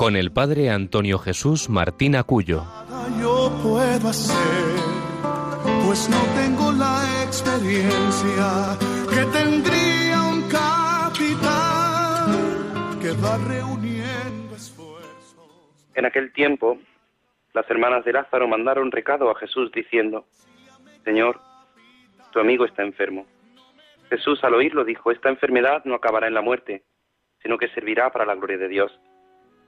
con el padre Antonio Jesús Martín Acuyo. Yo puedo hacer, pues no tengo la experiencia que tendría un capitán que va reuniendo esfuerzos. En aquel tiempo, las hermanas de Lázaro mandaron recado a Jesús diciendo, Señor, tu amigo está enfermo. Jesús al oírlo dijo, esta enfermedad no acabará en la muerte, sino que servirá para la gloria de Dios,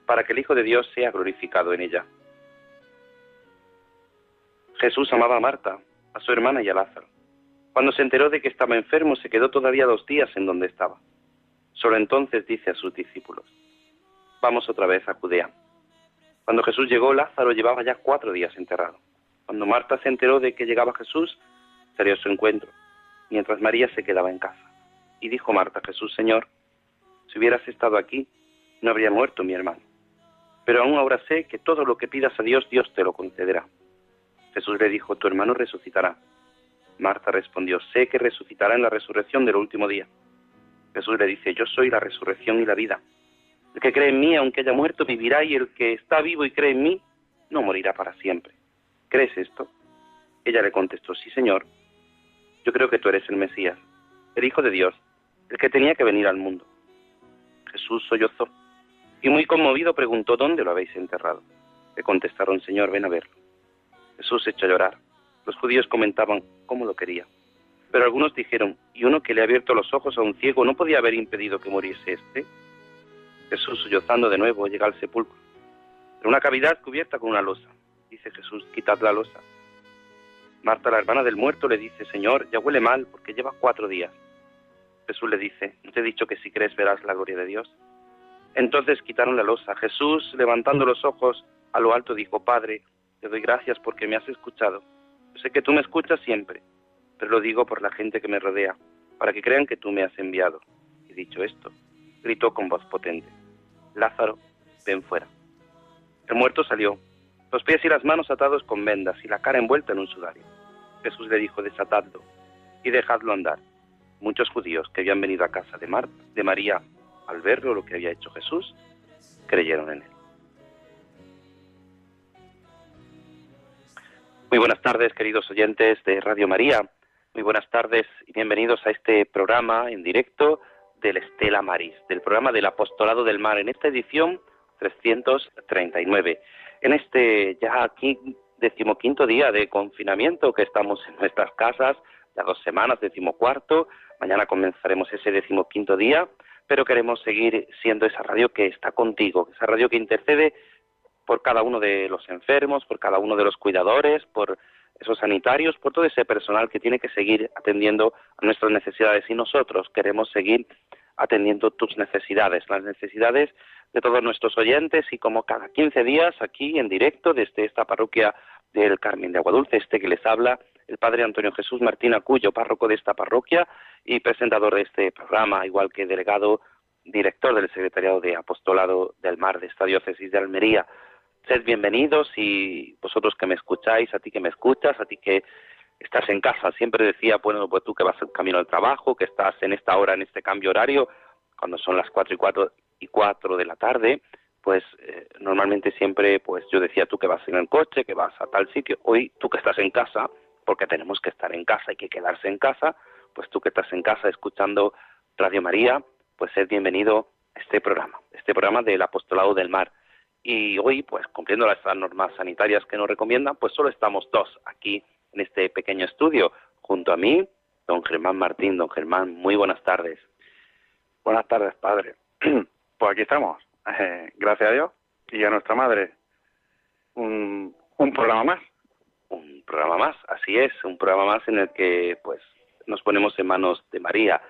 para que el Hijo de Dios sea glorificado en ella. Jesús amaba a Marta, a su hermana y a Lázaro. Cuando se enteró de que estaba enfermo, se quedó todavía dos días en donde estaba. Solo entonces dice a sus discípulos, vamos otra vez a Judea. Cuando Jesús llegó, Lázaro llevaba ya cuatro días enterrado. Cuando Marta se enteró de que llegaba Jesús, salió a su encuentro, mientras María se quedaba en casa. Y dijo Marta Jesús, Señor, si hubieras estado aquí, no habría muerto mi hermano. Pero aún ahora sé que todo lo que pidas a Dios, Dios te lo concederá. Jesús le dijo, tu hermano resucitará. Marta respondió, sé que resucitará en la resurrección del último día. Jesús le dice, yo soy la resurrección y la vida. El que cree en mí, aunque haya muerto, vivirá, y el que está vivo y cree en mí, no morirá para siempre. ¿Crees esto? Ella le contestó, sí, Señor. Yo creo que tú eres el Mesías, el Hijo de Dios, el que tenía que venir al mundo. Jesús sollozó y muy conmovido preguntó, ¿dónde lo habéis enterrado? Le contestaron, Señor, ven a verlo. Jesús se echó a llorar. Los judíos comentaban cómo lo quería. Pero algunos dijeron, ¿y uno que le ha abierto los ojos a un ciego no podía haber impedido que muriese este? Jesús, sollozando de nuevo, llega al sepulcro. En una cavidad cubierta con una losa. Dice Jesús, quitad la losa. Marta, la hermana del muerto, le dice, Señor, ya huele mal porque lleva cuatro días. Jesús le dice, ¿no te he dicho que si crees verás la gloria de Dios? Entonces quitaron la losa. Jesús, levantando los ojos a lo alto, dijo, Padre, te doy gracias porque me has escuchado. Sé que tú me escuchas siempre, pero lo digo por la gente que me rodea, para que crean que tú me has enviado. Y dicho esto, gritó con voz potente, Lázaro, ven fuera. El muerto salió, los pies y las manos atados con vendas y la cara envuelta en un sudario. Jesús le dijo, desatadlo y dejadlo andar. Muchos judíos que habían venido a casa de, Marta, de María al ver lo que había hecho Jesús, creyeron en él. Muy buenas tardes, queridos oyentes de Radio María. Muy buenas tardes y bienvenidos a este programa en directo del Estela Maris, del programa del Apostolado del Mar, en esta edición 339. En este ya aquí decimoquinto día de confinamiento que estamos en nuestras casas, ya dos semanas, decimocuarto, mañana comenzaremos ese decimoquinto día, pero queremos seguir siendo esa radio que está contigo, esa radio que intercede por cada uno de los enfermos, por cada uno de los cuidadores, por esos sanitarios, por todo ese personal que tiene que seguir atendiendo a nuestras necesidades. Y nosotros queremos seguir atendiendo tus necesidades, las necesidades de todos nuestros oyentes y como cada 15 días aquí en directo desde esta parroquia del Carmen de Aguadulce, este que les habla, el Padre Antonio Jesús Martín Acuyo, párroco de esta parroquia y presentador de este programa, igual que delegado director del Secretariado de Apostolado del Mar de esta diócesis de Almería. Sed bienvenidos y vosotros que me escucháis, a ti que me escuchas, a ti que estás en casa. Siempre decía, bueno, pues tú que vas camino al trabajo, que estás en esta hora, en este cambio horario, cuando son las cuatro y cuatro y cuatro de la tarde, pues eh, normalmente siempre, pues yo decía tú que vas en el coche, que vas a tal sitio. Hoy tú que estás en casa, porque tenemos que estar en casa, hay que quedarse en casa, pues tú que estás en casa escuchando Radio María, pues sed bienvenido a este programa, este programa del Apostolado del Mar y hoy, pues cumpliendo las normas sanitarias que nos recomiendan, pues solo estamos dos aquí en este pequeño estudio, junto a mí, don Germán Martín. Don Germán, muy buenas tardes. Buenas tardes, padre. Pues aquí estamos, gracias a Dios y a nuestra madre. Un, un programa más. Un programa más, así es, un programa más en el que pues nos ponemos en manos de María.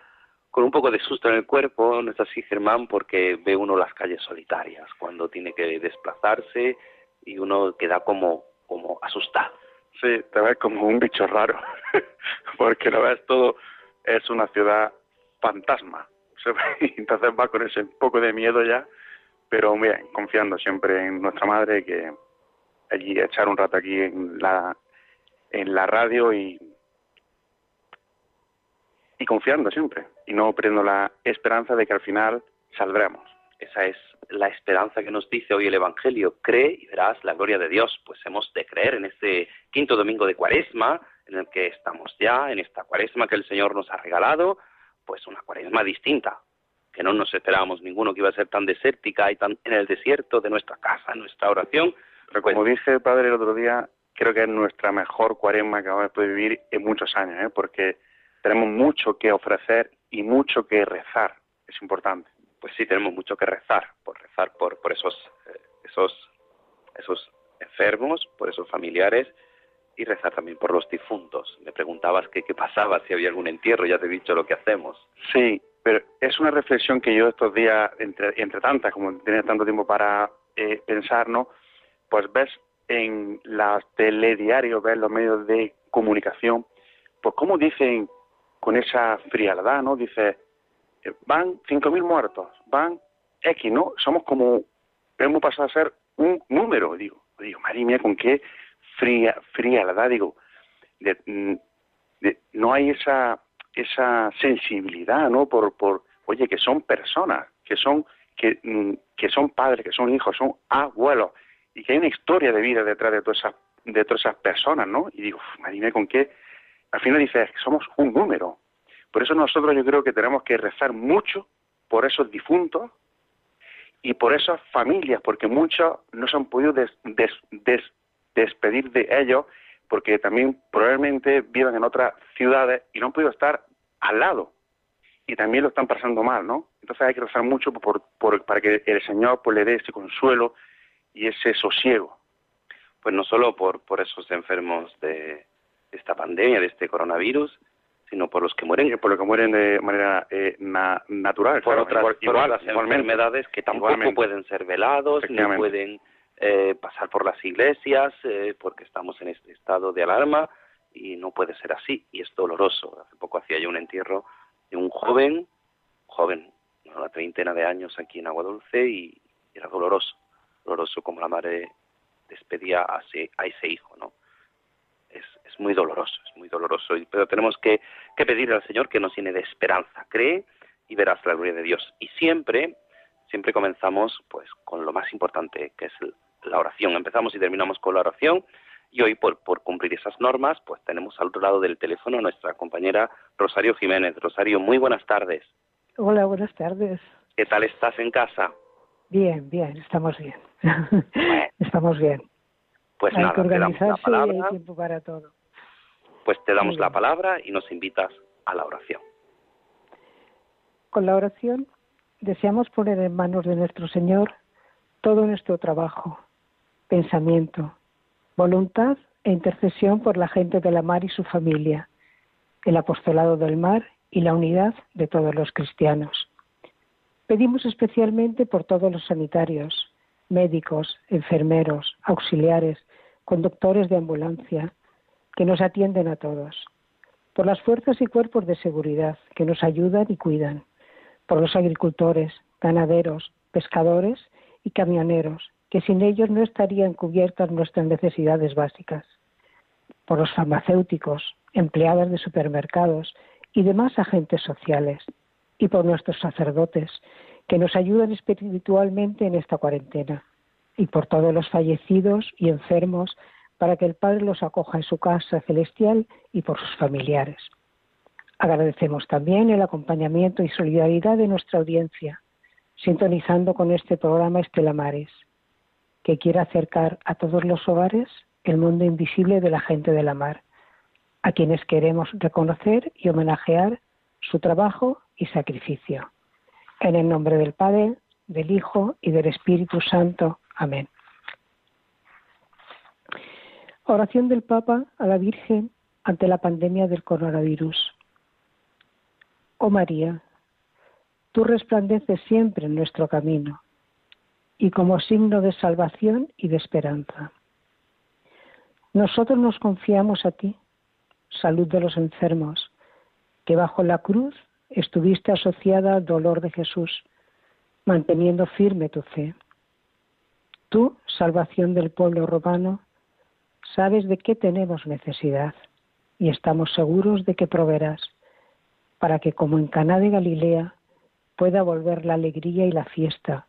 con un poco de susto en el cuerpo, ¿no es así, Germán? Porque ve uno las calles solitarias cuando tiene que desplazarse y uno queda como, como asustado. Sí, te ves como un bicho raro, porque lo ves todo, es una ciudad fantasma. Entonces va con ese poco de miedo ya, pero bien, confiando siempre en nuestra madre que allí echar un rato aquí en la en la radio y y confiando siempre y no perdiendo la esperanza de que al final saldremos. Esa es la esperanza que nos dice hoy el Evangelio. Cree y verás la gloria de Dios. Pues hemos de creer en este quinto domingo de Cuaresma, en el que estamos ya, en esta Cuaresma que el Señor nos ha regalado, pues una Cuaresma distinta, que no nos esperábamos ninguno que iba a ser tan desértica y tan en el desierto de nuestra casa, nuestra oración. Pero como dije el padre el otro día, creo que es nuestra mejor Cuaresma que vamos a poder vivir en muchos años, ¿eh? porque tenemos mucho que ofrecer y mucho que rezar. Es importante. Pues sí, tenemos mucho que rezar, por rezar por, por esos, eh, esos, esos enfermos, por esos familiares y rezar también por los difuntos. Me preguntabas qué, qué pasaba, si había algún entierro, ya te he dicho lo que hacemos. Sí, pero es una reflexión que yo estos días, entre, entre tantas, como tenía tanto tiempo para eh, pensar, ¿no? Pues ves en los telediarios, ves los medios de comunicación, pues cómo dicen con esa frialdad, ¿no? Dice, eh, van 5.000 muertos, van X, ¿no? Somos como, hemos pasado a ser un número, digo. Digo, madre mía, con qué fría, frialdad, digo. Mm, no hay esa, esa sensibilidad, ¿no? Por, por, oye, que son personas, que son, que, mm, que son padres, que son hijos, son abuelos, y que hay una historia de vida detrás de todas esas, de todas esas personas, ¿no? Y digo, mía, con qué al final dice que somos un número. Por eso nosotros yo creo que tenemos que rezar mucho por esos difuntos y por esas familias, porque muchos no se han podido despedir de ellos, porque también probablemente viven en otras ciudades y no han podido estar al lado. Y también lo están pasando mal, ¿no? Entonces hay que rezar mucho por, para que el Señor pues, le dé ese consuelo y ese sosiego. Pues no solo por, por esos enfermos de, esta pandemia, de este coronavirus, sino por los que mueren. Por los que mueren de manera eh, natural. Por otras, enfermedades que tampoco pueden ser velados, ni pueden eh, pasar por las iglesias, eh, porque estamos en este estado de alarma y no puede ser así. Y es doloroso. Hace poco hacía yo un entierro de un joven, joven, una treintena de años aquí en Agua Dulce y era doloroso, doloroso como la madre despedía a a ese hijo, ¿no? es muy doloroso, es muy doloroso, pero tenemos que, que pedirle al Señor que nos llene de esperanza. Cree y verás la gloria de Dios. Y siempre, siempre comenzamos pues con lo más importante, que es la oración. Empezamos y terminamos con la oración. Y hoy, por, por cumplir esas normas, pues tenemos al otro lado del teléfono a nuestra compañera Rosario Jiménez. Rosario, muy buenas tardes. Hola, buenas tardes. ¿Qué tal estás en casa? Bien, bien, estamos bien. estamos bien. Pues hay nada, que organizarse y hay tiempo para todo pues te damos la palabra y nos invitas a la oración. Con la oración deseamos poner en manos de nuestro Señor todo nuestro trabajo, pensamiento, voluntad e intercesión por la gente de la mar y su familia, el apostolado del mar y la unidad de todos los cristianos. Pedimos especialmente por todos los sanitarios, médicos, enfermeros, auxiliares, conductores de ambulancia, que nos atienden a todos, por las fuerzas y cuerpos de seguridad que nos ayudan y cuidan, por los agricultores, ganaderos, pescadores y camioneros, que sin ellos no estarían cubiertas nuestras necesidades básicas, por los farmacéuticos, empleados de supermercados y demás agentes sociales, y por nuestros sacerdotes, que nos ayudan espiritualmente en esta cuarentena, y por todos los fallecidos y enfermos para que el Padre los acoja en su casa celestial y por sus familiares. Agradecemos también el acompañamiento y solidaridad de nuestra audiencia, sintonizando con este programa Estela Mares, que quiere acercar a todos los hogares el mundo invisible de la gente de la mar, a quienes queremos reconocer y homenajear su trabajo y sacrificio. En el nombre del Padre, del Hijo y del Espíritu Santo. Amén. Oración del Papa a la Virgen ante la pandemia del coronavirus. Oh María, tú resplandeces siempre en nuestro camino y como signo de salvación y de esperanza. Nosotros nos confiamos a ti, salud de los enfermos, que bajo la cruz estuviste asociada al dolor de Jesús, manteniendo firme tu fe. Tú, salvación del pueblo romano, sabes de qué tenemos necesidad y estamos seguros de que proveerás, para que como en Caná de Galilea pueda volver la alegría y la fiesta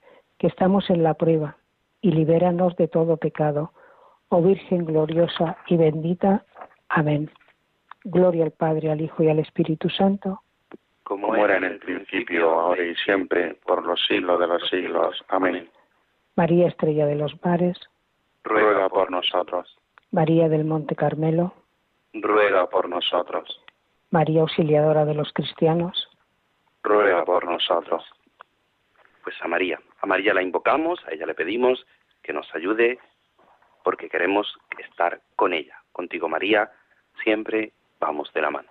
que estamos en la prueba, y libéranos de todo pecado, oh Virgen gloriosa y bendita. Amén. Gloria al Padre, al Hijo y al Espíritu Santo. Como era en el principio, ahora y siempre, por los siglos de los siglos. Amén. María Estrella de los Mares. Ruega por nosotros. María del Monte Carmelo ruega por nosotros. María Auxiliadora de los cristianos, ruega por nosotros. Pues a María, a María la invocamos, a ella le pedimos que nos ayude porque queremos estar con ella. Contigo María, siempre vamos de la mano.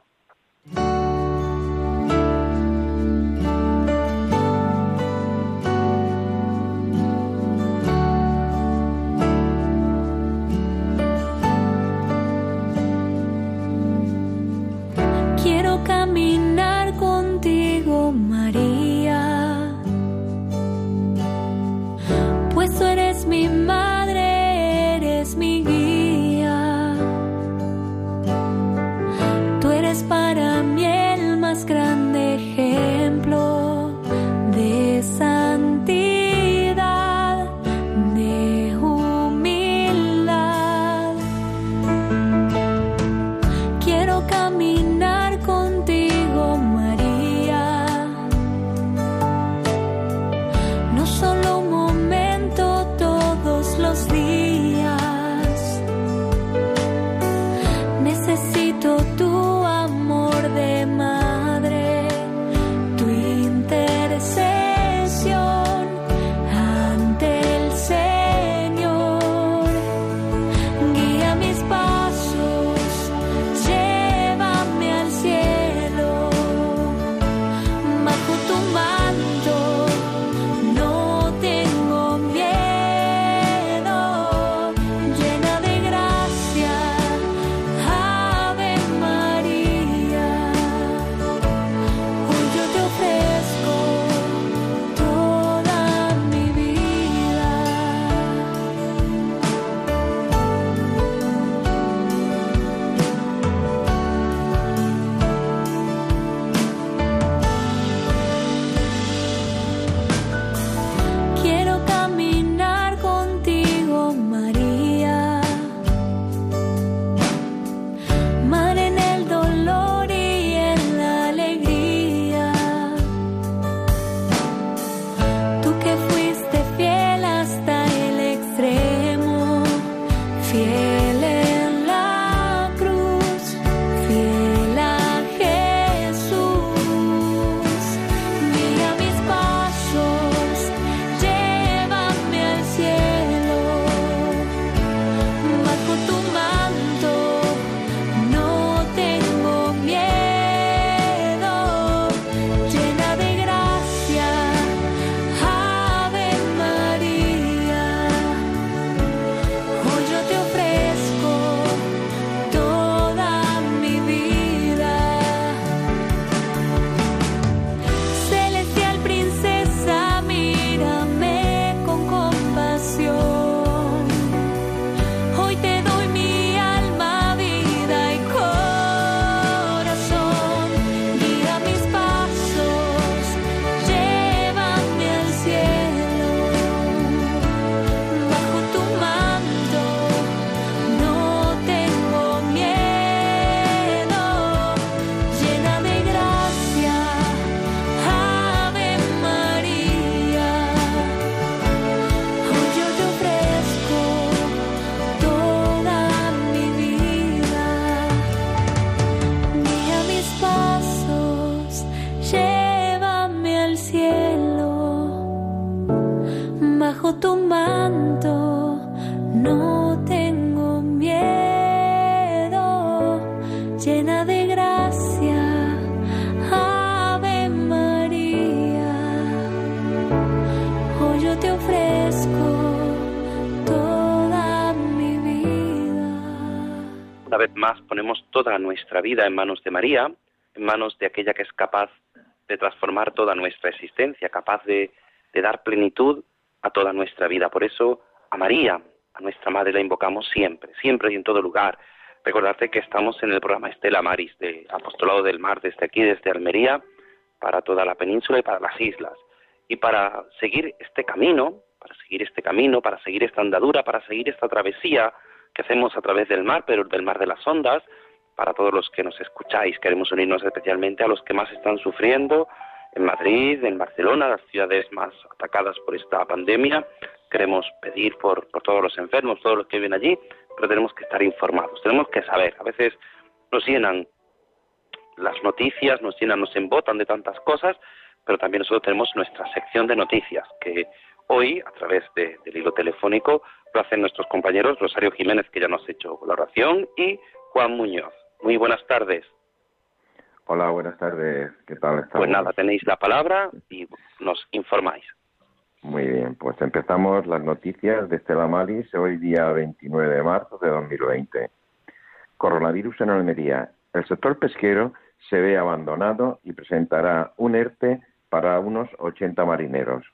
Toda nuestra vida en manos de María, en manos de aquella que es capaz de transformar toda nuestra existencia, capaz de, dar plenitud a toda nuestra vida. Por eso a María, a nuestra Madre, la invocamos siempre, siempre y en todo lugar. Recordarte que estamos en el programa Estela Maris de Apostolado del Mar desde aquí, desde Almería, para toda la península y para las islas. Y para seguir este camino, para seguir este camino, para seguir esta andadura, para seguir esta travesía que hacemos a través del mar, pero del mar de las ondas, para todos los que nos escucháis, queremos unirnos especialmente a los que más están sufriendo en Madrid, en Barcelona, las ciudades más atacadas por esta pandemia. Queremos pedir por, por todos los enfermos, todos los que viven allí, pero tenemos que estar informados, tenemos que saber. A veces nos llenan las noticias, nos llenan, nos embotan de tantas cosas, pero también nosotros tenemos nuestra sección de noticias, que hoy, a través del hilo telefónico, lo hacen nuestros compañeros Rosario Jiménez, que ya nos ha hecho la oración, y Juan Muñoz. Muy buenas tardes. Hola, buenas tardes. ¿Qué tal Pues nada, tenéis la palabra y nos informáis. Muy bien, pues empezamos las noticias de Estela Maris hoy día 29 de marzo de 2020. Coronavirus en Almería. El sector pesquero se ve abandonado y presentará un ERTE para unos 80 marineros.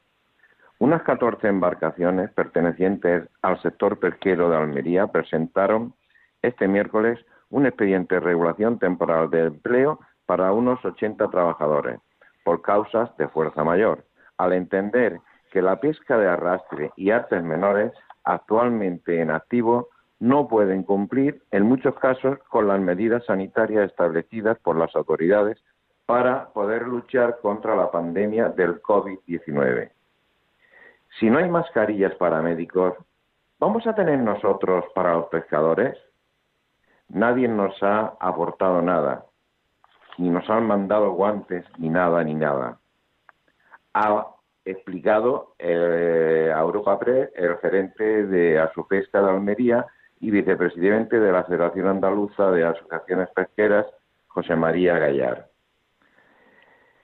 Unas 14 embarcaciones pertenecientes al sector pesquero de Almería presentaron este miércoles un expediente de regulación temporal de empleo para unos 80 trabajadores por causas de fuerza mayor, al entender que la pesca de arrastre y artes menores actualmente en activo no pueden cumplir en muchos casos con las medidas sanitarias establecidas por las autoridades para poder luchar contra la pandemia del COVID-19. Si no hay mascarillas para médicos, ¿vamos a tener nosotros para los pescadores? Nadie nos ha aportado nada, ni nos han mandado guantes, ni nada, ni nada. Ha explicado eh, a Europa Press el gerente de Asupesca de Almería y vicepresidente de la Federación Andaluza de Asociaciones Pesqueras, José María Gallar.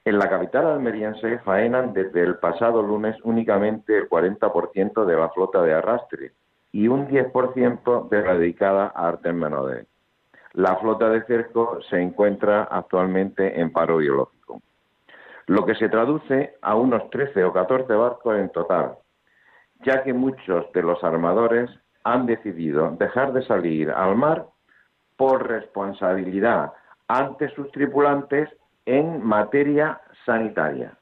En la capital almeriense faenan desde el pasado lunes únicamente el 40% de la flota de arrastre y un 10% de la dedicada a artes menores. La flota de cerco se encuentra actualmente en paro biológico, lo que se traduce a unos 13 o 14 barcos en total, ya que muchos de los armadores han decidido dejar de salir al mar por responsabilidad ante sus tripulantes en materia sanitaria.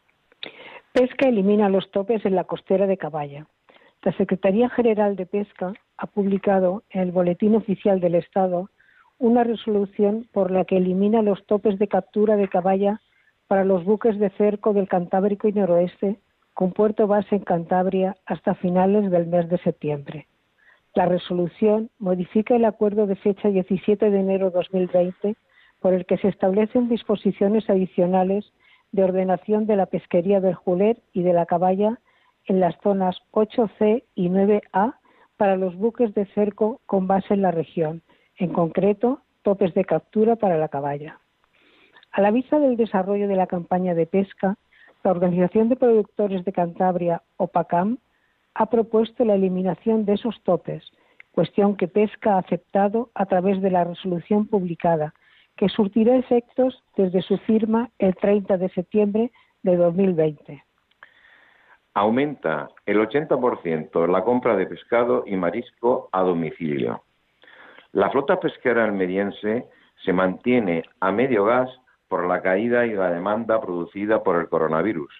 Pesca elimina los topes en la costera de Caballa. La Secretaría General de Pesca ha publicado en el Boletín Oficial del Estado una resolución por la que elimina los topes de captura de caballa para los buques de cerco del Cantábrico y Noroeste con puerto base en Cantabria hasta finales del mes de septiembre. La resolución modifica el acuerdo de fecha 17 de enero de 2020 por el que se establecen disposiciones adicionales de ordenación de la pesquería del Juler y de la Caballa en las zonas 8C y 9A para los buques de cerco con base en la región, en concreto topes de captura para la caballa. A la vista del desarrollo de la campaña de pesca, la Organización de Productores de Cantabria, OPACAM, ha propuesto la eliminación de esos topes, cuestión que Pesca ha aceptado a través de la resolución publicada, que surtirá efectos desde su firma el 30 de septiembre de 2020. Aumenta el 80% la compra de pescado y marisco a domicilio. La flota pesquera almeriense se mantiene a medio gas por la caída y la demanda producida por el coronavirus.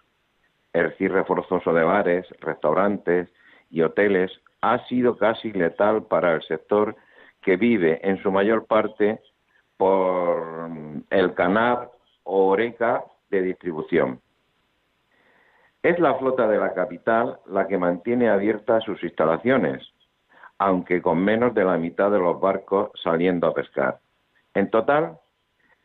El cierre forzoso de bares, restaurantes y hoteles ha sido casi letal para el sector que vive en su mayor parte por el canal o oreca de distribución. Es la flota de la capital la que mantiene abiertas sus instalaciones, aunque con menos de la mitad de los barcos saliendo a pescar. En total,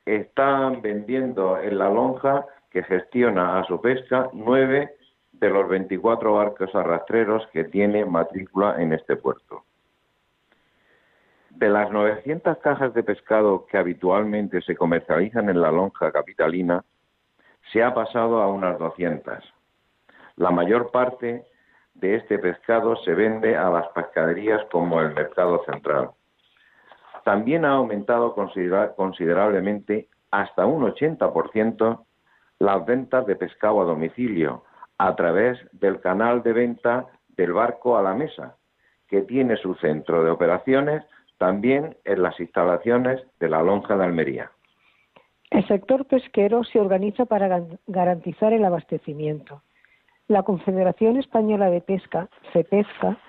están vendiendo en la lonja que gestiona a su pesca nueve de los 24 barcos arrastreros que tiene matrícula en este puerto. De las 900 cajas de pescado que habitualmente se comercializan en la lonja capitalina, se ha pasado a unas 200. La mayor parte de este pescado se vende a las pescaderías como el mercado central. También ha aumentado considerablemente hasta un 80% las ventas de pescado a domicilio a través del canal de venta del barco a la mesa, que tiene su centro de operaciones también en las instalaciones de la Lonja de Almería. El sector pesquero se organiza para garantizar el abastecimiento. La Confederación Española de Pesca, CEPESCA,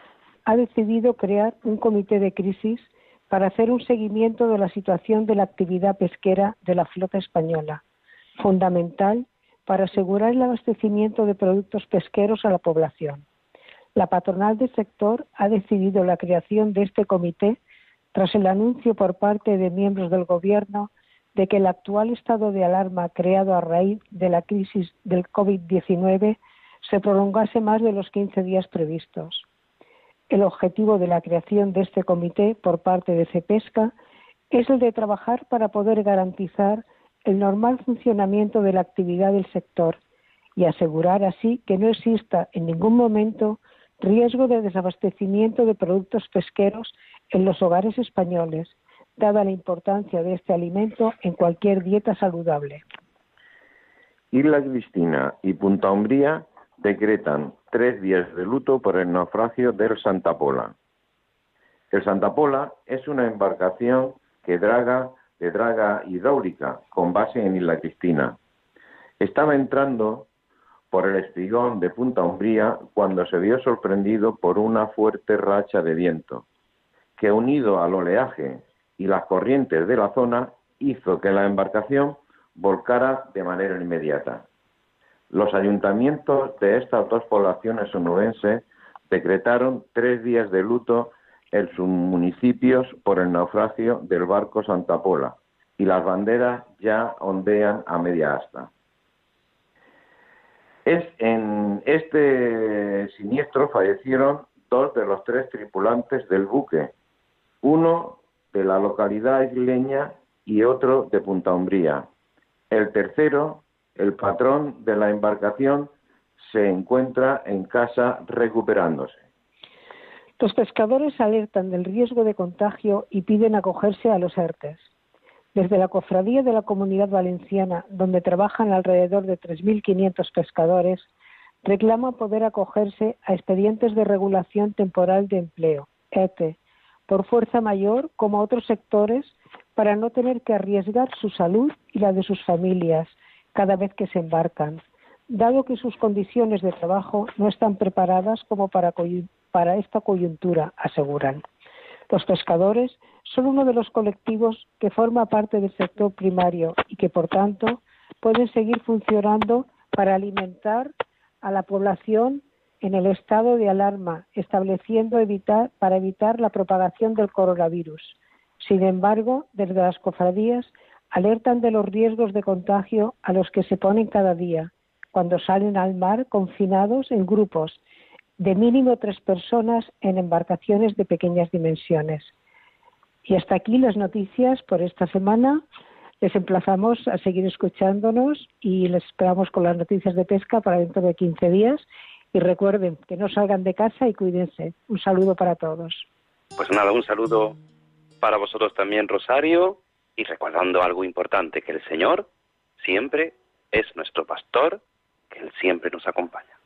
ha decidido crear un comité de crisis para hacer un seguimiento de la situación de la actividad pesquera de la flota española, fundamental para asegurar el abastecimiento de productos pesqueros a la población. La patronal del sector ha decidido la creación de este comité tras el anuncio por parte de miembros del Gobierno de que el actual estado de alarma creado a raíz de la crisis del COVID-19 se prolongase más de los 15 días previstos. El objetivo de la creación de este comité por parte de CEPESCA es el de trabajar para poder garantizar el normal funcionamiento de la actividad del sector y asegurar así que no exista en ningún momento riesgo de desabastecimiento de productos pesqueros en los hogares españoles, dada la importancia de este alimento en cualquier dieta saludable. Isla Cristina y Punta Umbría decretan tres días de luto por el naufragio del Santa Pola. El Santa Pola es una embarcación que draga de draga hidráulica con base en Isla Cristina. Estaba entrando por el espigón de Punta Umbría cuando se vio sorprendido por una fuerte racha de viento, que unido al oleaje y las corrientes de la zona hizo que la embarcación volcara de manera inmediata. Los ayuntamientos de estas dos poblaciones onubenses decretaron tres días de luto en sus municipios por el naufragio del barco Santa Pola y las banderas ya ondean a media asta. Es, en este siniestro fallecieron dos de los tres tripulantes del buque, uno de la localidad isleña y otro de Punta Umbría. El tercero, el patrón de la embarcación, se encuentra en casa recuperándose. Los pescadores alertan del riesgo de contagio y piden acogerse a los ERTES. Desde la Cofradía de la Comunidad Valenciana, donde trabajan alrededor de 3.500 pescadores, reclaman poder acogerse a expedientes de regulación temporal de empleo, ETE, por fuerza mayor como otros sectores para no tener que arriesgar su salud y la de sus familias cada vez que se embarcan, dado que sus condiciones de trabajo no están preparadas como para, esta coyuntura, aseguran. Los pescadores son uno de los colectivos que forma parte del sector primario y que, por tanto, pueden seguir funcionando para alimentar a la población en el estado de alarma, estableciendo para evitar la propagación del coronavirus. Sin embargo, desde las cofradías alertan de los riesgos de contagio a los que se ponen cada día, cuando salen al mar confinados en grupos de mínimo tres personas en embarcaciones de pequeñas dimensiones. Y hasta aquí las noticias por esta semana. Les emplazamos a seguir escuchándonos y les esperamos con las noticias de pesca para dentro de 15 días y recuerden que no salgan de casa y cuídense. Un saludo para todos. Pues nada, un saludo para vosotros también, Rosario, y recordando algo importante, que el Señor siempre es nuestro pastor, que Él siempre nos acompaña.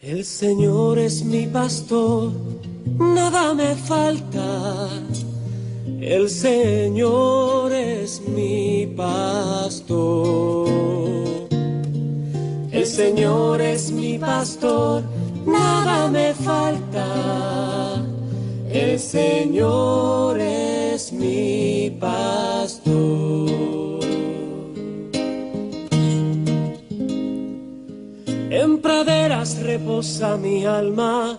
El Señor es mi pastor, nada me falta. El Señor es mi pastor. El Señor es mi pastor, nada me falta. El Señor es mi pastor. En praderas reposa mi alma,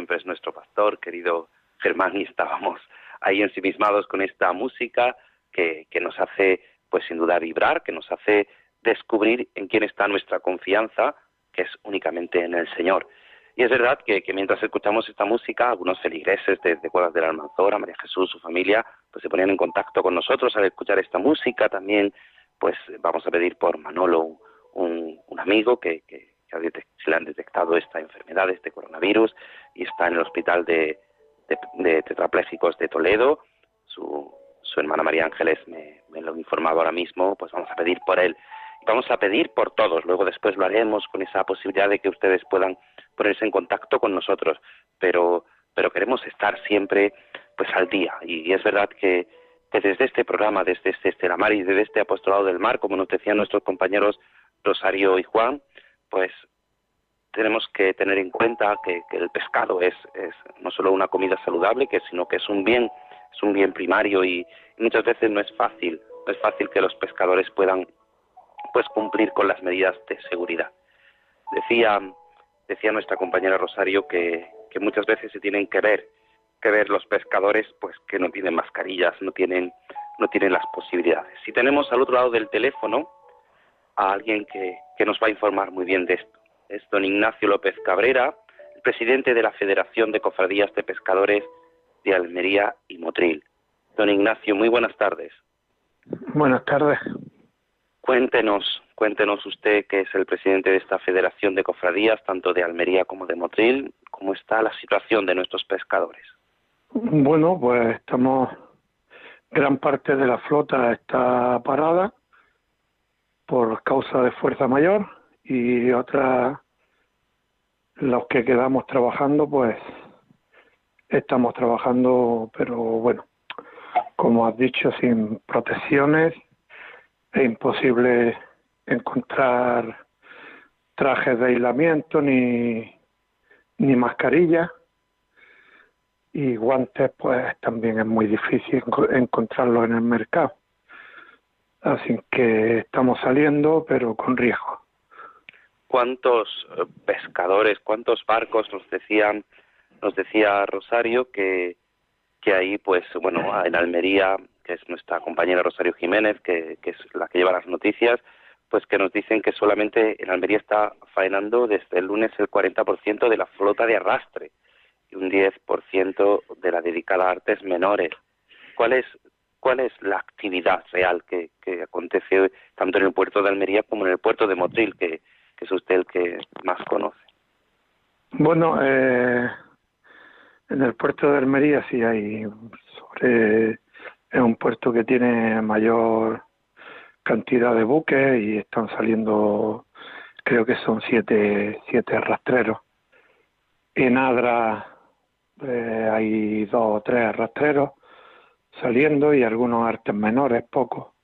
Siempre es nuestro pastor, querido Germán, y estábamos ahí ensimismados con esta música que, que nos hace, pues sin duda, vibrar, que nos hace descubrir en quién está nuestra confianza, que es únicamente en el Señor. Y es verdad que, que mientras escuchamos esta música, algunos feligreses de, de Cuevas de la Almanzora, María Jesús, su familia, pues se ponían en contacto con nosotros al escuchar esta música. También, pues vamos a pedir por Manolo, un, un amigo que, que, se le han detectado esta enfermedad, este coronavirus, y está en el hospital de, de, de tetraplégicos de Toledo. Su, su hermana María Ángeles me, me lo ha informado ahora mismo, pues vamos a pedir por él. Y vamos a pedir por todos, luego después lo haremos con esa posibilidad de que ustedes puedan ponerse en contacto con nosotros, pero, pero queremos estar siempre pues al día. Y, y es verdad que, desde este programa, desde este Estela Maris, desde este Apostolado del Mar, como nos decían nuestros compañeros Rosario y Juan, pues tenemos que tener en cuenta que, que el pescado es, es no solo una comida saludable, que, sino que es un bien, es un bien primario y, y muchas veces no es fácil, no es fácil que los pescadores puedan pues cumplir con las medidas de seguridad. Decía, decía nuestra compañera Rosario que, que muchas veces se tienen que ver, que ver los pescadores pues que no tienen mascarillas, no tienen, no tienen las posibilidades. Si tenemos al otro lado del teléfono a alguien que, que nos va a informar muy bien de esto. Es don Ignacio López Cabrera, el presidente de la Federación de Cofradías de Pescadores de Almería y Motril. Don Ignacio, muy buenas tardes. Buenas tardes. Cuéntenos, cuéntenos usted que es el presidente de esta Federación de Cofradías, tanto de Almería como de Motril, cómo está la situación de nuestros pescadores. Bueno, pues estamos, gran parte de la flota está parada por causa de fuerza mayor y otra, los que quedamos trabajando, pues estamos trabajando, pero bueno, como has dicho, sin protecciones, es imposible encontrar trajes de aislamiento ni, ni mascarillas y guantes pues también es muy difícil enco- encontrarlos en el mercado. Así que estamos saliendo pero con riesgo. ¿Cuántos eh, pescadores, cuántos barcos nos decían, nos decía Rosario que, que ahí, pues, bueno, en Almería, que es nuestra compañera Rosario Jiménez, que, es la que lleva las noticias, pues que nos dicen que solamente en Almería está faenando desde el lunes el 40% de la flota de arrastre y un 10% de la dedicada a artes menores. ¿Cuál es, cuál es la actividad real que, que acontece tanto en el puerto de Almería como en el puerto de Motril, que, que es usted el que más conoce? Bueno, eh, en el puerto de Almería sí hay sobre es un puerto que tiene mayor cantidad de buques y están saliendo, creo que son siete, siete rastreros. En Adra eh, hay dos o tres rastreros saliendo y algunos artes menores, pocos.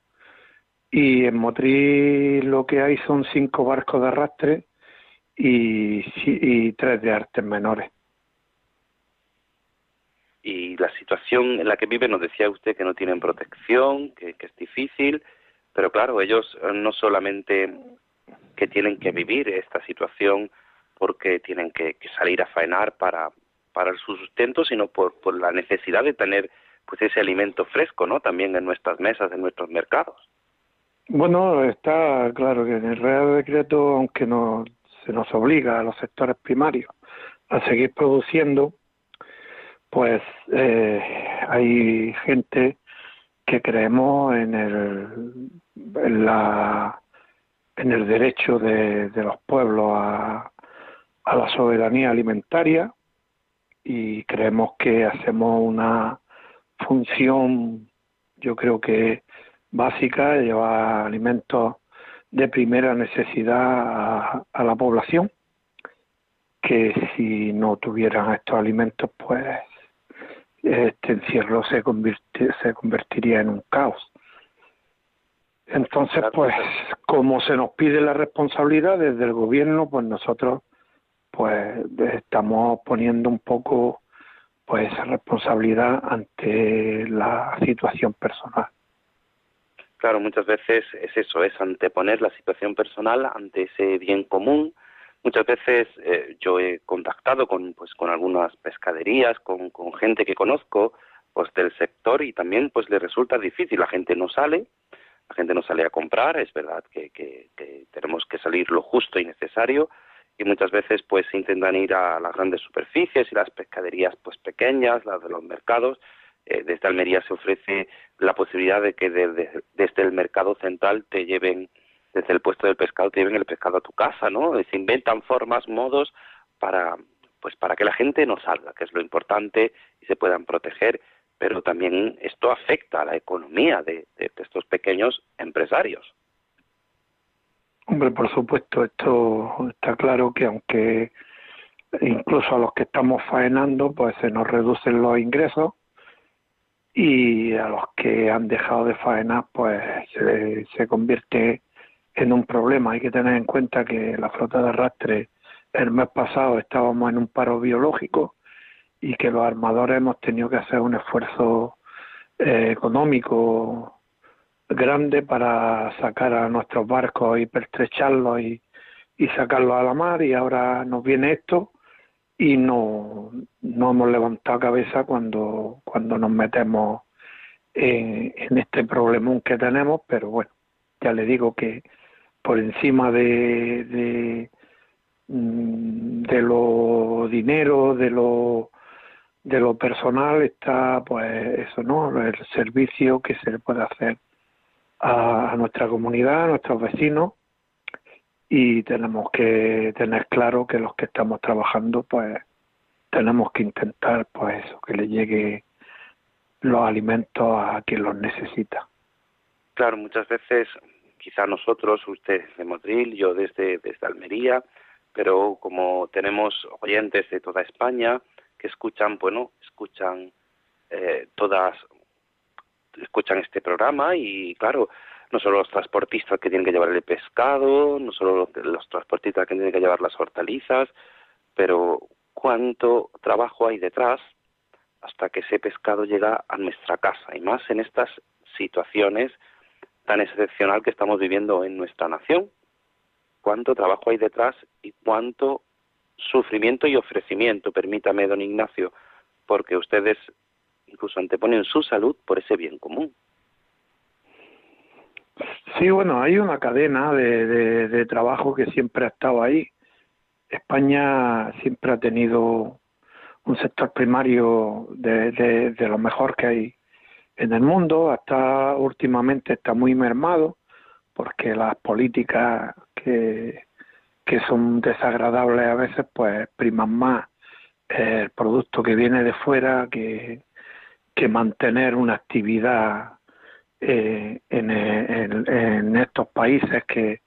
Y en Motriz lo que hay son cinco barcos de arrastre y, y tres de artes menores. Y la situación en la que viven, nos decía usted que no tienen protección, que, que es difícil, pero claro, ellos eh, no solamente que tienen que vivir esta situación porque tienen que, que salir a faenar para, para su sustento, sino por, por la necesidad de tener pues ese alimento fresco, ¿no? También en nuestras mesas, en nuestros mercados. Bueno, está claro que en el Real Decreto, aunque no se nos obliga a los sectores primarios a seguir produciendo, pues eh, hay gente que creemos en el en el derecho de, de los pueblos a, a la soberanía alimentaria y creemos que hacemos una función, yo creo que básica, llevar alimentos de primera necesidad a, la población, que si no tuvieran estos alimentos, pues este encierro se, se convertiría en un caos. Entonces, pues, como se nos pide la responsabilidad desde el gobierno, pues nosotros, pues, estamos poniendo un poco, pues, responsabilidad ante la situación personal. Claro, muchas veces es eso, es anteponer la situación personal ante ese bien común. Muchas veces eh, yo he contactado con, pues, con algunas pescaderías, con, con gente que conozco, pues, del sector y también, pues, le resulta difícil. La gente no sale, la gente no sale a comprar, es verdad que, que, tenemos que salir lo justo y necesario y muchas veces pues intentan ir a las grandes superficies y las pescaderías pues pequeñas, las de los mercados. Eh, desde Almería se ofrece la posibilidad de que desde, el mercado central te lleven, desde el puesto del pescado, te lleven el pescado a tu casa, ¿no? Se inventan formas, modos para pues para que la gente no salga, que es lo importante y se puedan proteger pero también esto afecta a la economía de, estos pequeños empresarios. Hombre, por supuesto, esto está claro que aunque incluso a los que estamos faenando, pues se nos reducen los ingresos y a los que han dejado de faenar, pues se, se convierte en un problema. Hay que tener en cuenta que la flota de arrastre el mes pasado estábamos en un paro biológico y que los armadores hemos tenido que hacer un esfuerzo eh, económico grande para sacar a nuestros barcos y pertrecharlos y, y sacarlos a la mar y ahora nos viene esto y no, no hemos levantado cabeza cuando, cuando nos metemos en, este problemón que tenemos, pero bueno, ya le digo que por encima de, de, mm, de lo dinero, de lo de lo personal está pues eso no el servicio que se le puede hacer a, nuestra comunidad a nuestros vecinos y tenemos que tener claro que los que estamos trabajando pues tenemos que intentar pues eso que le llegue los alimentos a quien los necesita. Claro muchas veces quizá nosotros usted de Modril yo desde desde Almería pero como tenemos oyentes de toda España que escuchan, bueno, escuchan eh, todas, escuchan este programa y claro, no solo los transportistas que tienen que llevar el pescado, no solo los transportistas que tienen que llevar las hortalizas, pero cuánto trabajo hay detrás hasta que ese pescado llega a nuestra casa y más en estas situaciones tan excepcional que estamos viviendo en nuestra nación. Cuánto trabajo hay detrás y cuánto sufrimiento y ofrecimiento, permítame, don Ignacio, porque ustedes incluso anteponen su salud por ese bien común. Sí, bueno, hay una cadena de, trabajo que siempre ha estado ahí. España siempre ha tenido un sector primario de, lo mejor que hay en el mundo. Hasta últimamente está muy mermado porque las políticas que que son desagradables a veces, pues priman más el producto que viene de fuera que, que mantener una actividad eh, en, estos países que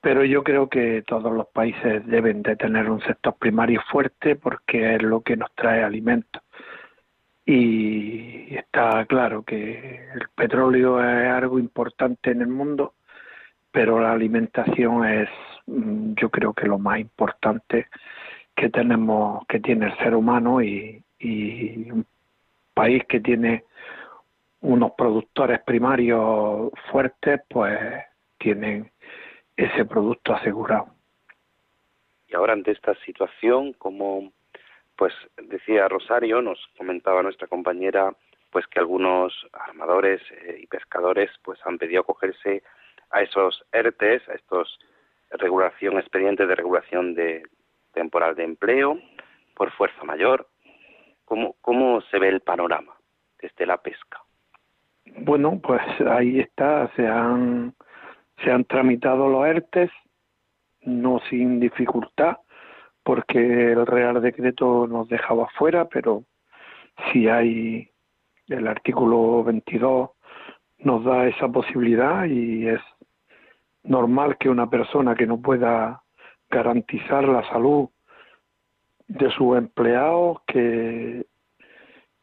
pero yo creo que todos los países deben de tener un sector primario fuerte porque es lo que nos trae alimentos y está claro que el petróleo es algo importante en el mundo pero la alimentación es mm, yo creo que lo más importante que tenemos que tiene el ser humano y, y un país que tiene unos productores primarios fuertes pues tienen ese producto asegurado y ahora ante esta situación como pues decía Rosario nos comentaba nuestra compañera pues que algunos armadores eh, y pescadores pues han pedido acogerse a esos ERTES, a estos regulación, expedientes de regulación de temporal de empleo por fuerza mayor. ¿Cómo, cómo se ve el panorama desde la pesca? Bueno, pues ahí está, se han, se han tramitado los ERTES, no sin dificultad, porque el Real Decreto nos dejaba fuera, pero si hay el artículo 22 nos da esa posibilidad y es normal que una persona que no pueda garantizar la salud de sus empleados, que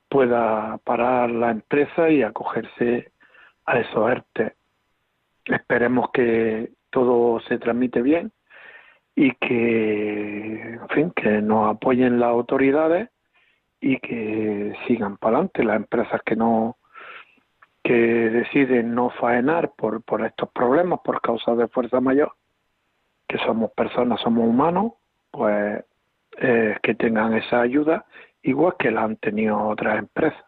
pueda parar la empresa y acogerse a esos ERTE. Esperemos que todo se transmite bien y que, en fin, que nos apoyen las autoridades y que sigan para adelante las empresas que no que deciden no faenar por, por estos problemas por causa de fuerza mayor, que somos personas, somos humanos, pues eh, que tengan esa ayuda, igual que la han tenido otras empresas.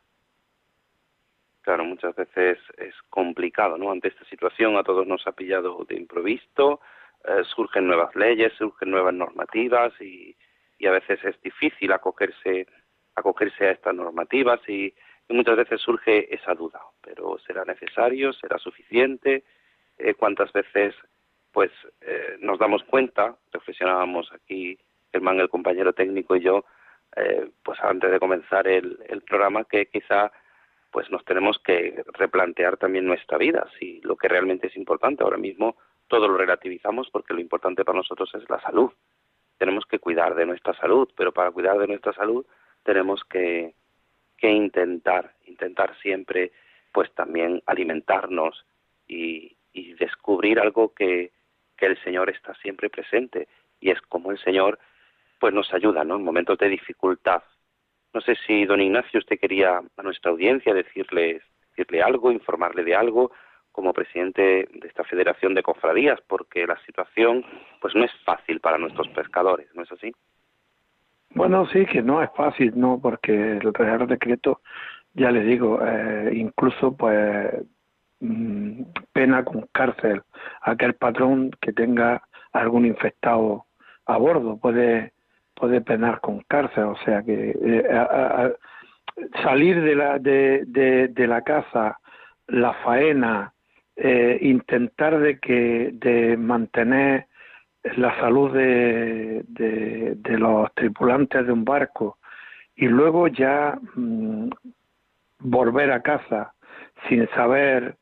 Claro, muchas veces es complicado, ¿no? Ante esta situación a todos nos ha pillado de improviso, eh, surgen nuevas leyes, surgen nuevas normativas y, y a veces es difícil acogerse, acogerse a estas normativas y, muchas veces surge esa duda, pero ¿será necesario? ¿Será suficiente? Eh, ¿Cuántas veces pues eh, nos damos cuenta, reflexionábamos aquí Germán, el compañero técnico y yo, eh, pues antes de comenzar el, programa, que quizá pues nos tenemos que replantear también nuestra vida, si lo que realmente es importante. Ahora mismo todo lo relativizamos porque lo importante para nosotros es la salud. Tenemos que cuidar de nuestra salud, pero para cuidar de nuestra salud tenemos que, que intentar, intentar siempre pues también alimentarnos y, y descubrir algo que, que el Señor está siempre presente y es como el Señor pues nos ayuda ¿no? en momentos de dificultad. No sé si don Ignacio usted quería a nuestra audiencia decirle, decirle algo, informarle de algo como presidente de esta Federación de Cofradías, porque la situación pues no es fácil para nuestros pescadores, ¿no es así? Bueno, sí, que no es fácil, ¿no? Porque el Real Decreto, ya le digo, eh, incluso pues mm, pena con cárcel aquel patrón que tenga algún infectado a bordo, puede, puede penar con cárcel, o sea que eh, salir de la, de, de, de la casa, la faena, eh, intentar de que de mantener la salud de, de, los tripulantes de un barco y luego ya mm, volver a casa sin saber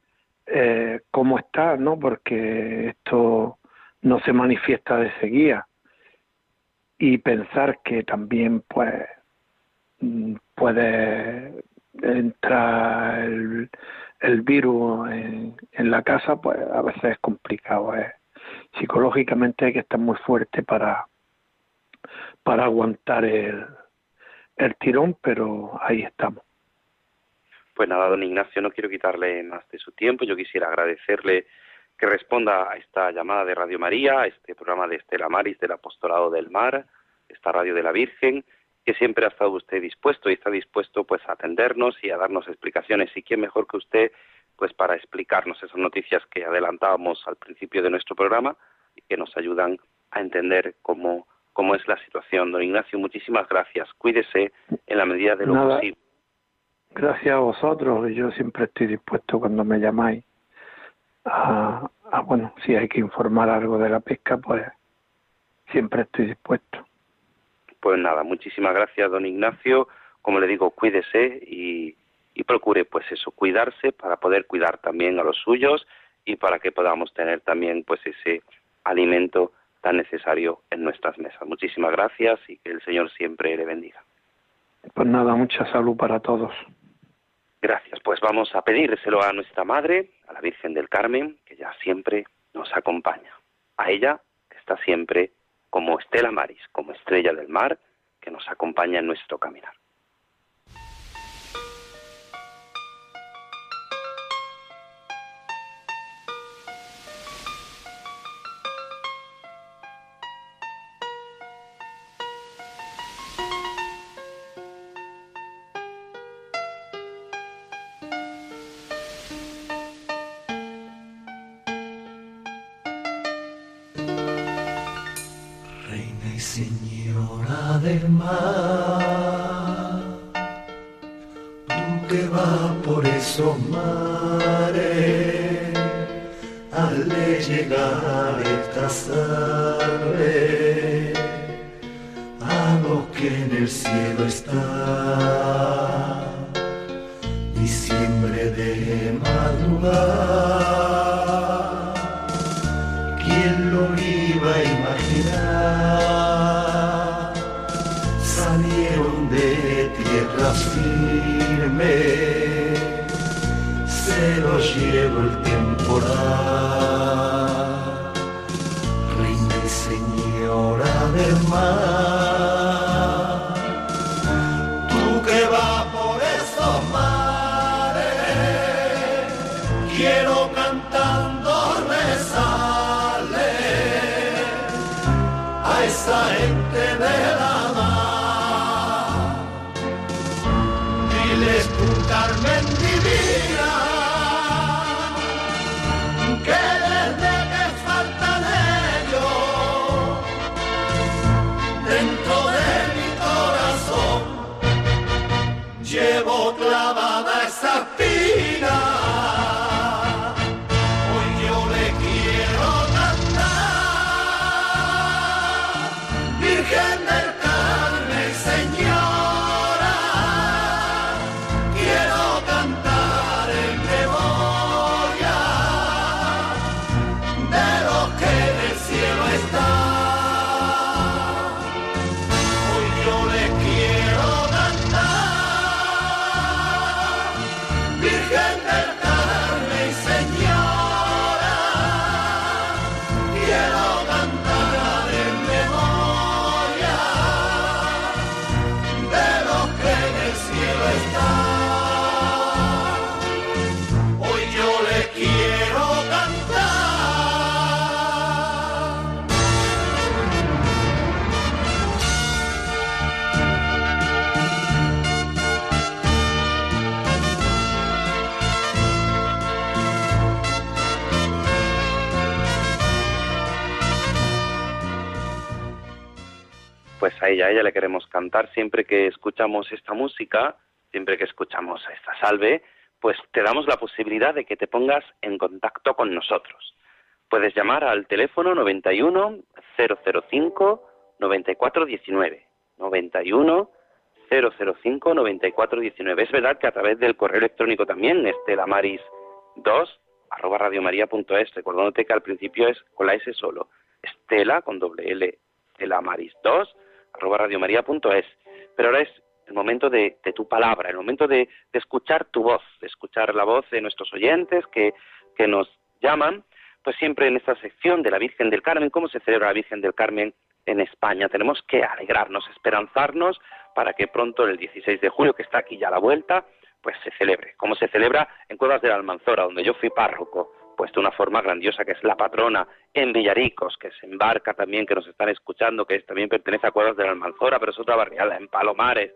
eh, cómo está, ¿no? Porque esto no se manifiesta de seguida y pensar que también pues mm, puede entrar el, virus en, en, la casa pues a veces es complicado ¿eh? psicológicamente hay que estar muy fuerte para, para aguantar el, el tirón, pero ahí estamos. Pues nada, don Ignacio, no quiero quitarle más de su tiempo. Yo quisiera agradecerle que responda a esta llamada de Radio María, a este programa de Estela Maris del Apostolado del Mar, esta radio de la Virgen, que siempre ha estado usted dispuesto y está dispuesto pues a atendernos y a darnos explicaciones. Y quién mejor que usted pues para explicarnos esas noticias que adelantábamos al principio de nuestro programa y que nos ayudan a entender cómo, cómo es la situación. Don Ignacio, muchísimas gracias. Cuídese en la medida de lo posible. Gracias a vosotros. Yo siempre estoy dispuesto cuando me llamáis a, a, bueno, si hay que informar algo de la pesca, pues siempre estoy dispuesto. Pues nada, muchísimas gracias, don Ignacio. Como le digo, cuídese y, y procure pues eso, cuidarse para poder cuidar también a los suyos y para que podamos tener también pues ese alimento tan necesario en nuestras mesas. Muchísimas gracias y que el Señor siempre le bendiga. Pues nada, mucha salud para todos. Gracias, pues vamos a pedírselo a nuestra Madre, a la Virgen del Carmen, que ya siempre nos acompaña. A ella, que está siempre como Estela Maris, como estrella del mar, que nos acompaña en nuestro caminar. Del mar, tú que vas por esos mares, hazle llegar estas aves Yamanaşsa a ella, a ella le queremos cantar siempre que escuchamos esta música, siempre que escuchamos esta salve, pues te damos la posibilidad de que te pongas en contacto con nosotros. Puedes llamar al teléfono 91 005 9419. 91 005 9419. Es verdad que a través del correo electrónico también, estelamaris 2 arroba radiomaria.es, recordándote que al principio es con la S solo, estela con doble L, estelamaris 2 arroba radiomaria.es. Pero ahora es el momento de, tu palabra, el momento de, de, escuchar tu voz, de escuchar la voz de nuestros oyentes que, que nos llaman, pues siempre en esta sección de la Virgen del Carmen, cómo se celebra la Virgen del Carmen en España. Tenemos que alegrarnos, esperanzarnos para que pronto, el 16 de julio, que está aquí ya a la vuelta, pues se celebre, como se celebra en Cuevas de la Almanzora, donde yo fui párroco, pues de una forma grandiosa, que es la patrona en Villaricos, que se embarca también, que nos están escuchando, que es, también pertenece a Cuevas de la Almanzora, pero es otra barriada, en Palomares.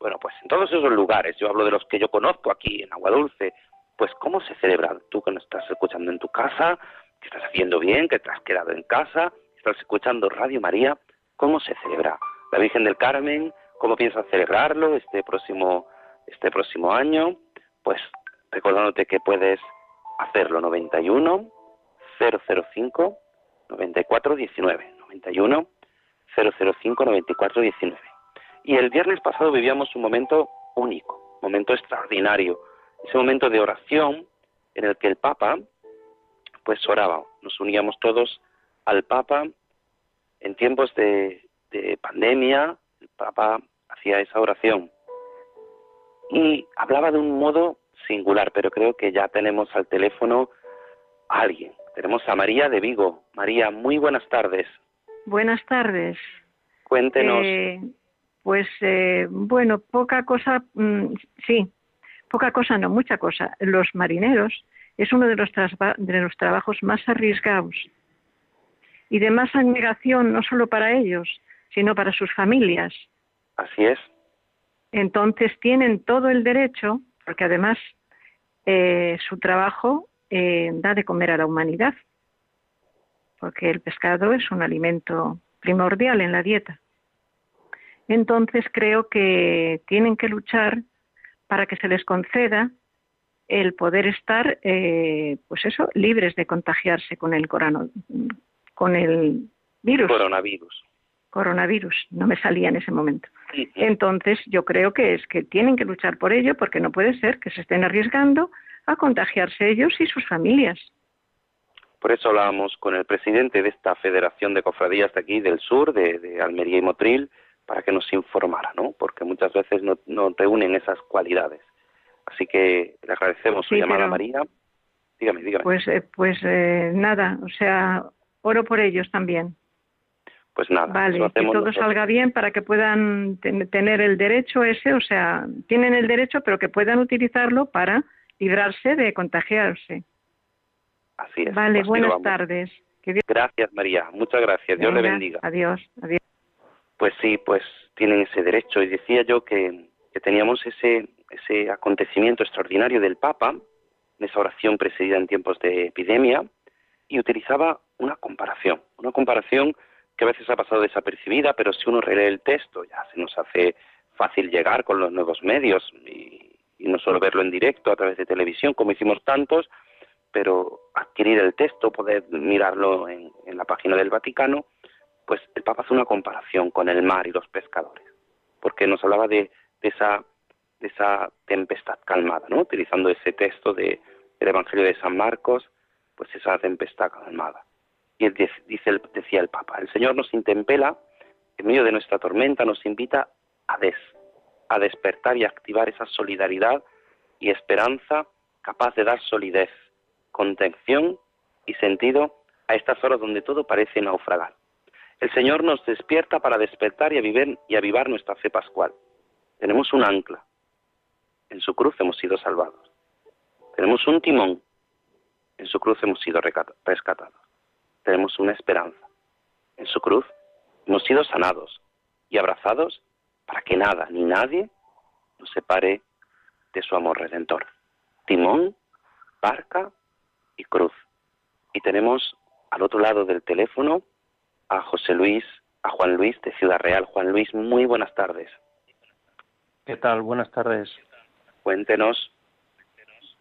Bueno, pues en todos esos lugares, yo hablo de los que yo conozco aquí en Agua Dulce, pues cómo se celebra tú que nos estás escuchando en tu casa, que estás haciendo bien, que te has quedado en casa, estás escuchando Radio María, cómo se celebra la Virgen del Carmen, cómo piensas celebrarlo este próximo este próximo año, pues recordándote que puedes hacerlo 91 005 94 19 91 005 94 19 y el viernes pasado vivíamos un momento único momento extraordinario, ese momento de oración en el que el Papa pues oraba, nos uníamos todos al Papa en tiempos de, de pandemia, el Papa hacía esa oración. Y hablaba de un modo singular, pero creo que ya tenemos al teléfono a alguien. Tenemos a María de Vigo. María, muy buenas tardes. Buenas tardes. Cuéntenos. Eh, pues eh, bueno, poca cosa, mm, sí, poca cosa, no, mucha cosa. Los marineros es uno de los, de los trabajos más arriesgados y de más abnegación, no solo para ellos, sino para sus familias. Así es. Entonces tienen todo el derecho, porque además eh, su trabajo eh, da de comer a la humanidad, porque el pescado es un alimento primordial en la dieta. Entonces creo que tienen que luchar para que se les conceda el poder estar, eh, pues eso, libres de contagiarse con el corano, con el virus. Coronavirus. Coronavirus, no me salía en ese momento. Entonces yo creo que es que tienen que luchar por ello porque no puede ser que se estén arriesgando a contagiarse ellos y sus familias. Por eso hablábamos con el presidente de esta Federación de Cofradías de aquí del sur, de, Almería y Motril, para que nos informara, ¿no? Porque muchas veces no, no reúnen esas cualidades. Así que le agradecemos su llamada, María. Dígame, dígame. Pues, eh, pues eh, nada, o sea, oro por ellos también. Pues nada, vale, que todo salga bien para que puedan tener el derecho ese, o sea, tienen el derecho, pero que puedan utilizarlo para librarse de contagiarse. Así es. Vale, buenas tardes. Gracias, María. Muchas gracias. Dios le bendiga. Adiós, adiós. Pues sí, pues tienen ese derecho. Y decía yo que, que teníamos ese, ese acontecimiento extraordinario del Papa, en esa oración presidida en tiempos de epidemia, y utilizaba una comparación, una comparación que a veces ha pasado desapercibida, pero si uno relee el texto ya se nos hace fácil llegar con los nuevos medios y, no solo verlo en directo a través de televisión, como hicimos tantos, pero adquirir el texto, poder mirarlo en, la página del Vaticano, pues el Papa hace una comparación con el mar y los pescadores, porque nos hablaba de, esa, de esa tempestad calmada, ¿no? utilizando ese texto de, del Evangelio de San Marcos, pues esa tempestad calmada. Él dice, decía el Papa, el Señor nos intempela, en medio de nuestra tormenta nos invita a, des, a despertar y activar esa solidaridad y esperanza capaz de dar solidez, contención y sentido a estas horas donde todo parece naufragar. El Señor nos despierta para despertar y, y avivar nuestra fe pascual. Tenemos un ancla. En su cruz hemos sido salvados. Tenemos un timón. En su cruz hemos sido rescatados tenemos una esperanza. En su cruz hemos sido sanados y abrazados para que nada ni nadie nos separe de su amor redentor. Timón, barca y cruz. Y tenemos al otro lado del teléfono a José Luis, a Juan Luis de Ciudad Real. Juan Luis, muy buenas tardes. ¿Qué tal? Buenas tardes. Cuéntenos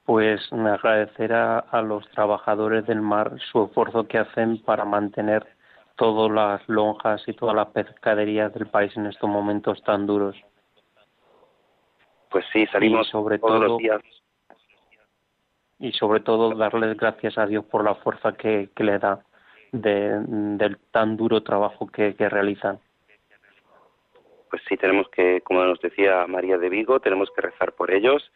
pues agradecer a, los trabajadores del mar su esfuerzo que hacen para mantener todas las lonjas y todas las pescaderías del país en estos momentos tan duros. Pues sí, salimos sobre todos todo, los días. Y sobre todo darles gracias a Dios por la fuerza que, le da del tan duro trabajo que, que realizan. Pues sí, tenemos que, como nos decía María de Vigo, tenemos que rezar por ellos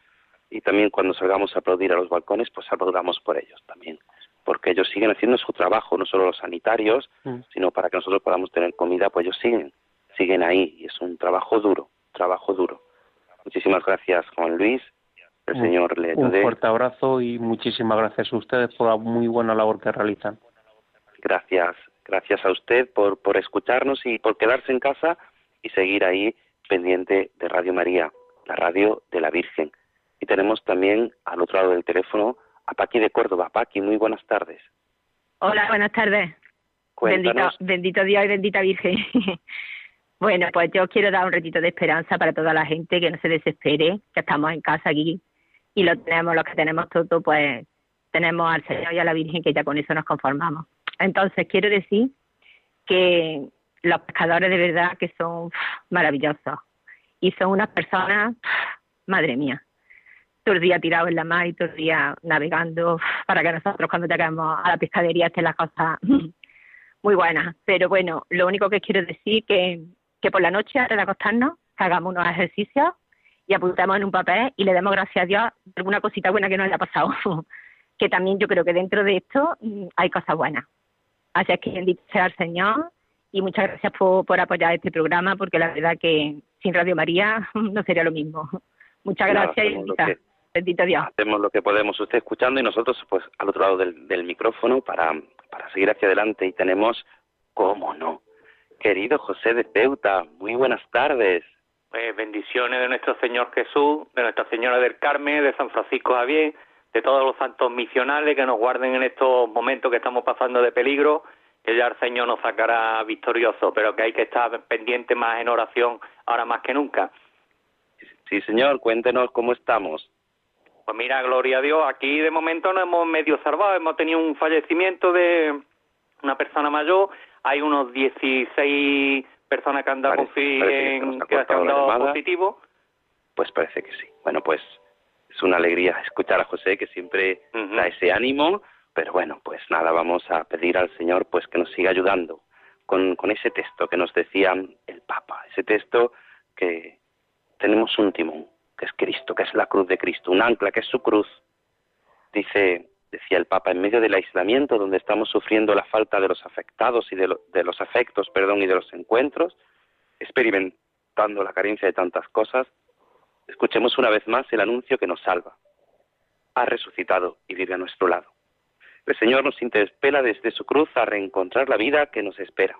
y también cuando salgamos a aplaudir a los balcones, pues aplaudamos por ellos también, porque ellos siguen haciendo su trabajo, no solo los sanitarios, mm. sino para que nosotros podamos tener comida, pues ellos siguen, siguen ahí y es un trabajo duro, trabajo duro. Muchísimas gracias, Juan Luis. El Señor le Un fuerte abrazo y muchísimas gracias a ustedes por la muy buena labor que realizan. Gracias, gracias a usted por, por escucharnos y por quedarse en casa y seguir ahí pendiente de Radio María, la radio de la Virgen. Tenemos también al otro lado del teléfono a Paqui de Córdoba. Paqui, muy buenas tardes. Hola, buenas tardes. Bendito, bendito Dios y bendita Virgen. bueno, pues yo quiero dar un ratito de esperanza para toda la gente que no se desespere, que estamos en casa aquí y lo tenemos, los que tenemos todo, pues tenemos al Señor y a la Virgen que ya con eso nos conformamos. Entonces, quiero decir que los pescadores de verdad que son maravillosos y son unas personas madre mía, todo el día tirado en la mar y todo el día navegando para que nosotros cuando lleguemos a la pescadería estén las cosas muy buenas. Pero bueno, lo único que quiero decir que, que por la noche antes de acostarnos hagamos unos ejercicios y apuntemos en un papel y le demos gracias a Dios por alguna cosita buena que nos haya pasado. que también yo creo que dentro de esto mm, hay cosas buenas. Así es que bendito sea el Señor y muchas gracias por, por apoyar este programa porque la verdad que sin Radio María no sería lo mismo. Muchas gracias y bendito Dios. Hacemos lo que podemos, usted escuchando y nosotros pues al otro lado del, del micrófono para, para seguir hacia adelante y tenemos, cómo no, querido José de Peuta, muy buenas tardes. Pues bendiciones de nuestro Señor Jesús, de Nuestra Señora del Carmen, de San Francisco Javier, de todos los santos misionales que nos guarden en estos momentos que estamos pasando de peligro, que ya el Señor nos sacará victorioso, pero que hay que estar pendiente más en oración ahora más que nunca. Sí, señor, cuéntenos cómo estamos. Pues mira, gloria a Dios, aquí de momento nos hemos medio salvado, hemos tenido un fallecimiento de una persona mayor, hay unos 16 personas que han dado, que, han dado positivo. Pues parece que sí. Bueno, pues es una alegría escuchar a José que siempre da ese ánimo, pero bueno, pues nada, vamos a pedir al Señor pues que nos siga ayudando con, con ese texto que nos decía el Papa, ese texto que tenemos un timón, que es Cristo, que es la cruz de Cristo, un ancla que es su cruz. Dice, decía el Papa, en medio del aislamiento donde estamos sufriendo la falta de los afectados y de, de los afectos, perdón, y de los encuentros, experimentando la carencia de tantas cosas, escuchemos una vez más el anuncio que nos salva. Ha resucitado y vive a nuestro lado. El Señor nos interpela desde su cruz a reencontrar la vida que nos espera,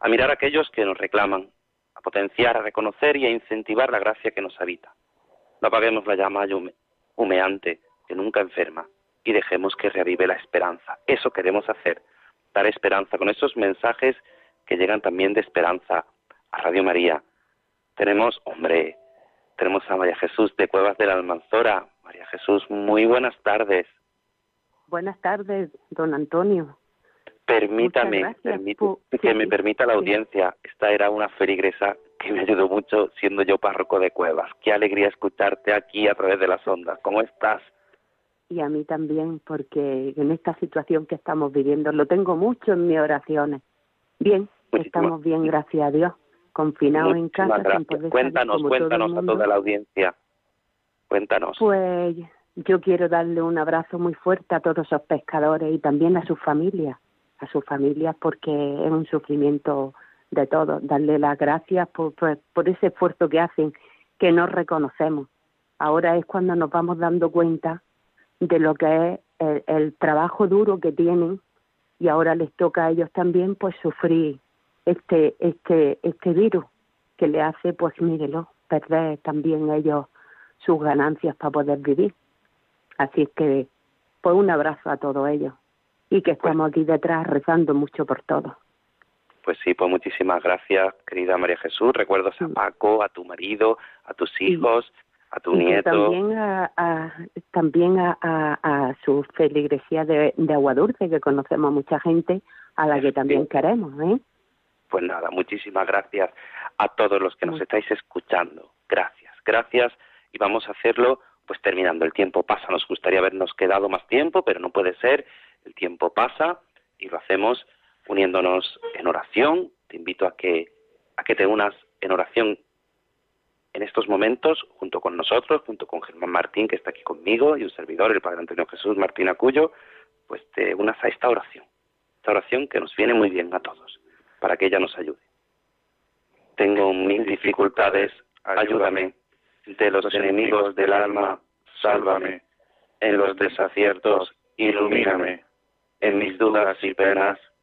a mirar a aquellos que nos reclaman, a potenciar, a reconocer y a incentivar la gracia que nos habita. No apaguemos la llama humeante que nunca enferma y dejemos que reavive la esperanza. Eso queremos hacer, dar esperanza con esos mensajes que llegan también de esperanza a Radio María. Tenemos, hombre, tenemos a María Jesús de Cuevas de la Almanzora. María Jesús, muy buenas tardes. Buenas tardes, don Antonio. Permítame, que me permita la audiencia. Esta era una ferigresa que me ayudó mucho siendo yo párroco de Cuevas. Qué alegría escucharte aquí a través de las ondas. ¿Cómo estás? Y a mí también, porque en esta situación que estamos viviendo lo tengo mucho en mis oraciones. Bien, estamos bien, gracias a Dios confinados en casa. cuéntanos, cuéntanos a toda la audiencia. Cuéntanos. Pues yo quiero darle un abrazo muy fuerte a todos esos pescadores y también a sus familias, a sus familias porque es un sufrimiento de todos. Darle las gracias por, por, ese esfuerzo que hacen, que no reconocemos. Ahora es cuando nos vamos dando cuenta de lo que es el, el trabajo duro que tienen y ahora les toca a ellos también pues sufrir este, este, este virus que le hace, pues mírelo, perder también ellos sus ganancias para poder vivir. Así es que, pues un abrazo a todos ellos y que estamos aquí detrás rezando mucho por todos. Pues sí, pues muchísimas gracias, querida María Jesús. Recuerdos a Paco, a tu marido, a tus hijos, a tu nieto. También a, también a, a, su feligresía de, de Aguadulce, que conocemos mucha gente a la que también queremos, ¿eh? Pues nada, muchísimas gracias a todos los que nos estáis escuchando. Gracias, gracias. Y vamos a hacerlo pues terminando. El tiempo pasa, nos gustaría habernos quedado más tiempo, pero no puede ser. El tiempo pasa y lo hacemos uniéndonos en oración. Te invito a que, a que te unas en oración en estos momentos junto con nosotros, junto con Germán Martín, que está aquí conmigo, y un servidor, el Padre Antonio Jesús Martín Acuyo, pues te unas a esta oración. Esta oración que nos viene muy bien a todos para que ella nos ayude. Tengo mil dificultades, ayúdame. De los enemigos del alma, sálvame. En los desaciertos, ilumíname. En mis dudas y penas,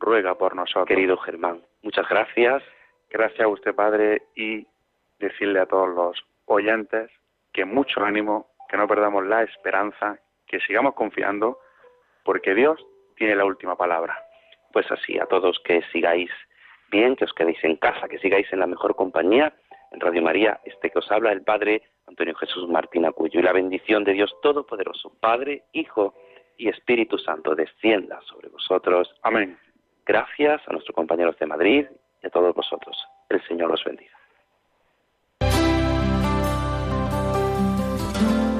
ruega por nosotros. Querido Germán, muchas gracias. Gracias a usted, Padre, y decirle a todos los oyentes que mucho ánimo, que no perdamos la esperanza, que sigamos confiando, porque Dios tiene la última palabra. Pues así, a todos que sigáis bien, que os quedéis en casa, que sigáis en la mejor compañía. En Radio María, este que os habla, el Padre Antonio Jesús Martín Acuyo. Y la bendición de Dios Todopoderoso, Padre, Hijo y Espíritu Santo, descienda sobre vosotros. Amén. Gracias a nuestros compañeros de Madrid y a todos vosotros. El Señor os bendiga.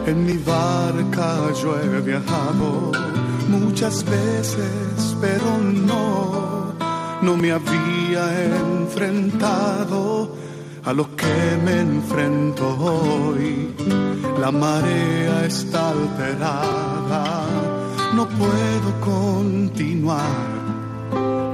En mi barca yo he viajado muchas veces, pero no, no me había enfrentado a lo que me enfrento hoy. La marea está alterada, no puedo continuar.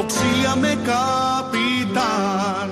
Auxíame, capitán